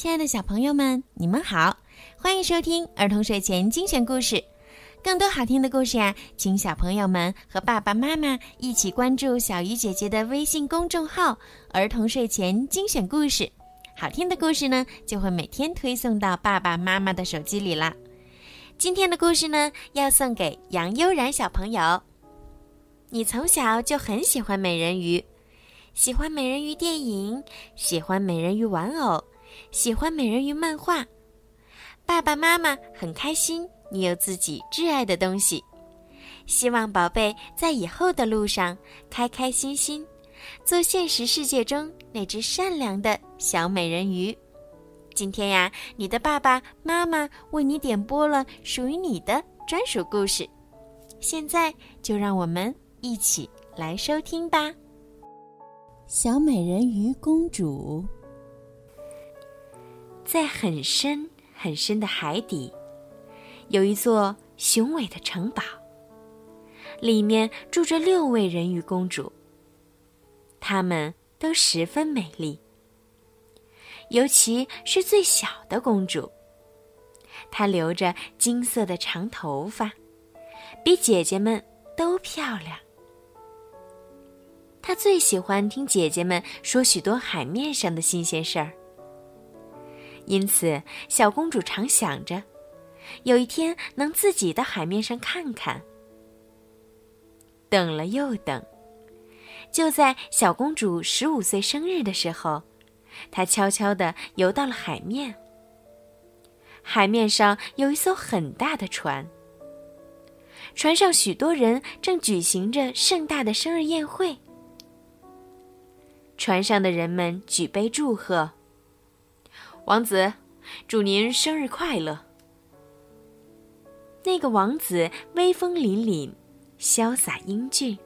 亲爱的小朋友们，你们好，欢迎收听儿童睡前精选故事。更多好听的故事呀，请小朋友们和爸爸妈妈一起关注小鱼姐姐的微信公众号“儿童睡前精选故事”。好听的故事呢，就会每天推送到爸爸妈妈的手机里啦。今天的故事呢，要送给杨悠然小朋友。你从小就很喜欢美人鱼，喜欢美人鱼电影，喜欢美人鱼玩偶。喜欢美人鱼漫画，爸爸妈妈很开心你有自己挚爱的东西，希望宝贝在以后的路上开开心心，做现实世界中那只善良的小美人鱼。今天呀，你的爸爸妈妈为你点播了属于你的专属故事，现在就让我们一起来收听吧，《小美人鱼公主》。在很深很深的海底，有一座雄伟的城堡，里面住着六位人鱼公主。她们都十分美丽，尤其是最小的公主。她留着金色的长头发，比姐姐们都漂亮。她最喜欢听姐姐们说许多海面上的新鲜事儿。因此，小公主常想着，有一天能自己到海面上看看。等了又等，就在小公主十五岁生日的时候，她悄悄地游到了海面。海面上有一艘很大的船，船上许多人正举行着盛大的生日宴会。船上的人们举杯祝贺。王子，祝您生日快乐。那个王子威风凛凛，潇洒英俊，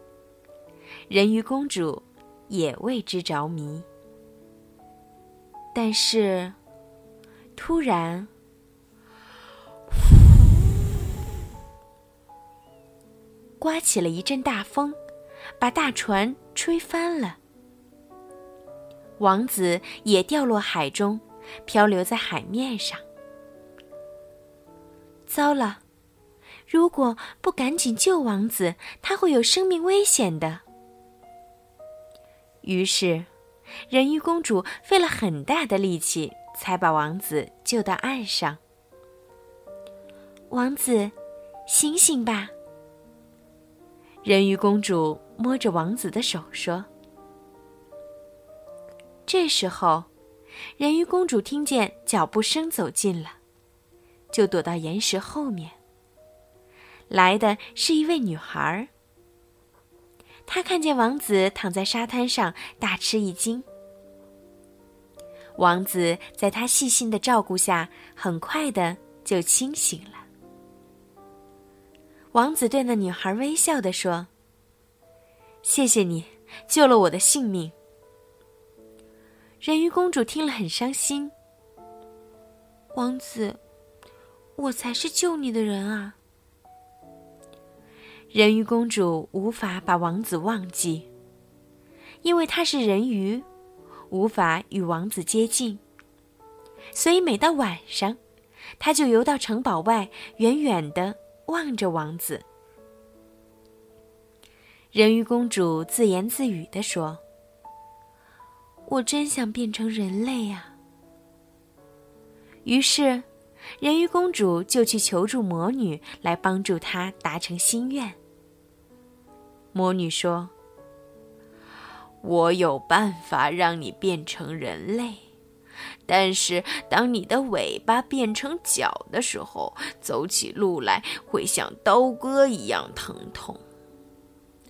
人鱼公主也为之着迷。但是，突然，刮起了一阵大风，把大船吹翻了。王子也掉落海中。漂流在海面上。糟了！如果不赶紧救王子，他会有生命危险的。于是，人鱼公主费了很大的力气，才把王子救到岸上。王子，醒醒吧！人鱼公主摸着王子的手说：“这时候。”人鱼公主听见脚步声走近了，就躲到岩石后面。来的是一位女孩。她看见王子躺在沙滩上，大吃一惊。王子在她细心的照顾下，很快的就清醒了。王子对那女孩微笑的说：“谢谢你，救了我的性命。”人鱼公主听了很伤心。王子，我才是救你的人啊！人鱼公主无法把王子忘记，因为她是人鱼，无法与王子接近，所以每到晚上，她就游到城堡外，远远的望着王子。人鱼公主自言自语的说。我真想变成人类呀！于是，人鱼公主就去求助魔女，来帮助她达成心愿。魔女说：“我有办法让你变成人类，但是当你的尾巴变成脚的时候，走起路来会像刀割一样疼痛。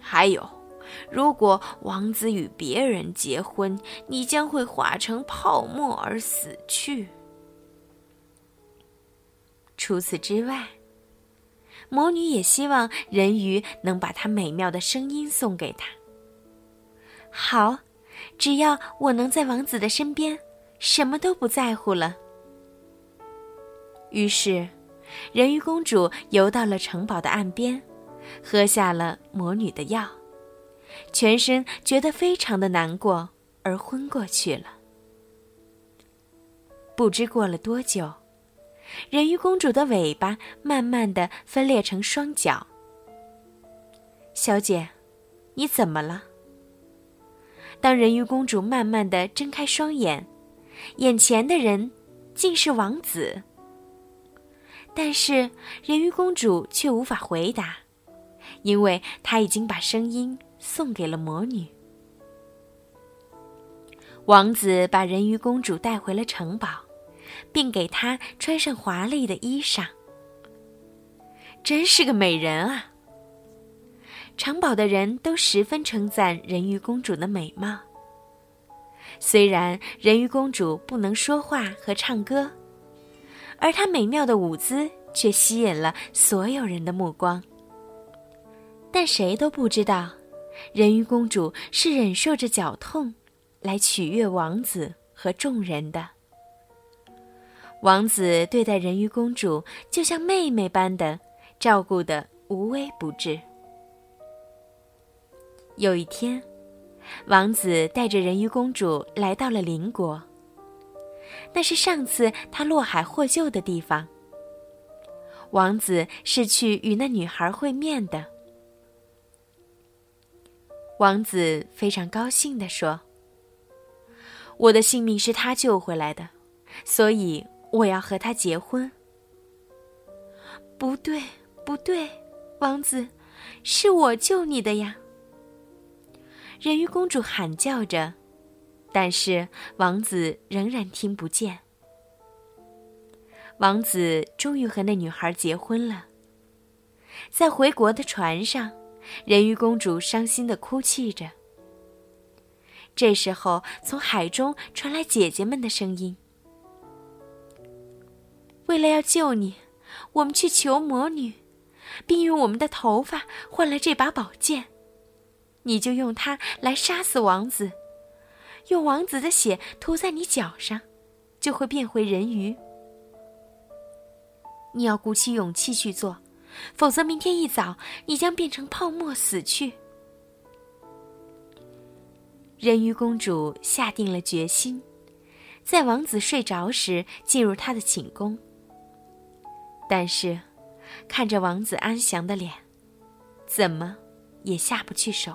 还有。”如果王子与别人结婚，你将会化成泡沫而死去。除此之外，魔女也希望人鱼能把她美妙的声音送给她。好，只要我能在王子的身边，什么都不在乎了。于是，人鱼公主游到了城堡的岸边，喝下了魔女的药。全身觉得非常的难过，而昏过去了。不知过了多久，人鱼公主的尾巴慢慢的分裂成双脚。小姐，你怎么了？当人鱼公主慢慢的睁开双眼，眼前的人竟是王子。但是人鱼公主却无法回答，因为她已经把声音送给了魔女。王子把人鱼公主带回了城堡，并给她穿上华丽的衣裳。真是个美人啊！城堡的人都十分称赞人鱼公主的美貌。虽然人鱼公主不能说话和唱歌，而她美妙的舞姿却吸引了所有人的目光。但谁都不知道，人鱼公主是忍受着绞痛，来取悦王子和众人的。王子对待人鱼公主就像妹妹般的照顾的无微不至。有一天，王子带着人鱼公主来到了邻国。那是上次他落海获救的地方。王子是去与那女孩会面的。王子非常高兴地说：“我的性命是他救回来的，所以我要和他结婚。”不对，不对，王子，是我救你的呀！人鱼公主喊叫着，但是王子仍然听不见。王子终于和那女孩结婚了。在回国的船上，人鱼公主伤心的哭泣着。这时候，从海中传来姐姐们的声音：“为了要救你，我们去求魔女，并用我们的头发换了这把宝剑。”你就用它来杀死王子，用王子的血涂在你脚上，就会变回人鱼。你要鼓起勇气去做，否则明天一早你将变成泡沫死去。人鱼公主下定了决心，在王子睡着时进入他的寝宫。但是，看着王子安详的脸，怎么也下不去手。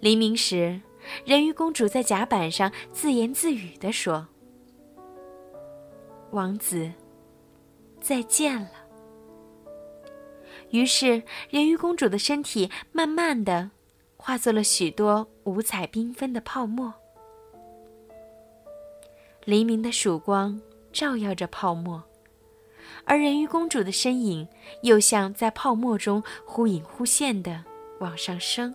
黎明时，人鱼公主在甲板上自言自语地说：“王子，再见了。”于是，人鱼公主的身体慢慢的化作了许多五彩缤纷的泡沫。黎明的曙光照耀着泡沫，而人鱼公主的身影又像在泡沫中忽隐忽现的往上升。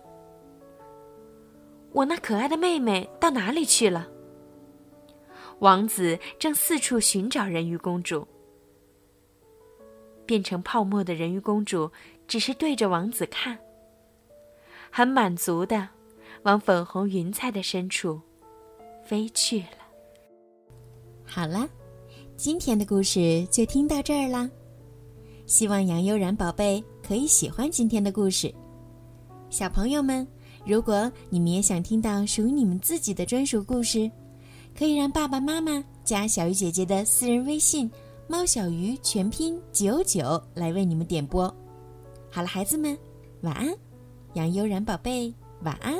我那可爱的妹妹到哪里去了？王子正四处寻找人鱼公主。变成泡沫的人鱼公主只是对着王子看，很满足的往粉红云彩的深处飞去了。好了，今天的故事就听到这儿啦。希望杨悠然宝贝可以喜欢今天的故事，小朋友们。如果你们也想听到属于你们自己的专属故事，可以让爸爸妈妈加小鱼姐姐的私人微信“猫小鱼”全拼九九来为你们点播。好了，孩子们，晚安，杨悠然宝贝，晚安。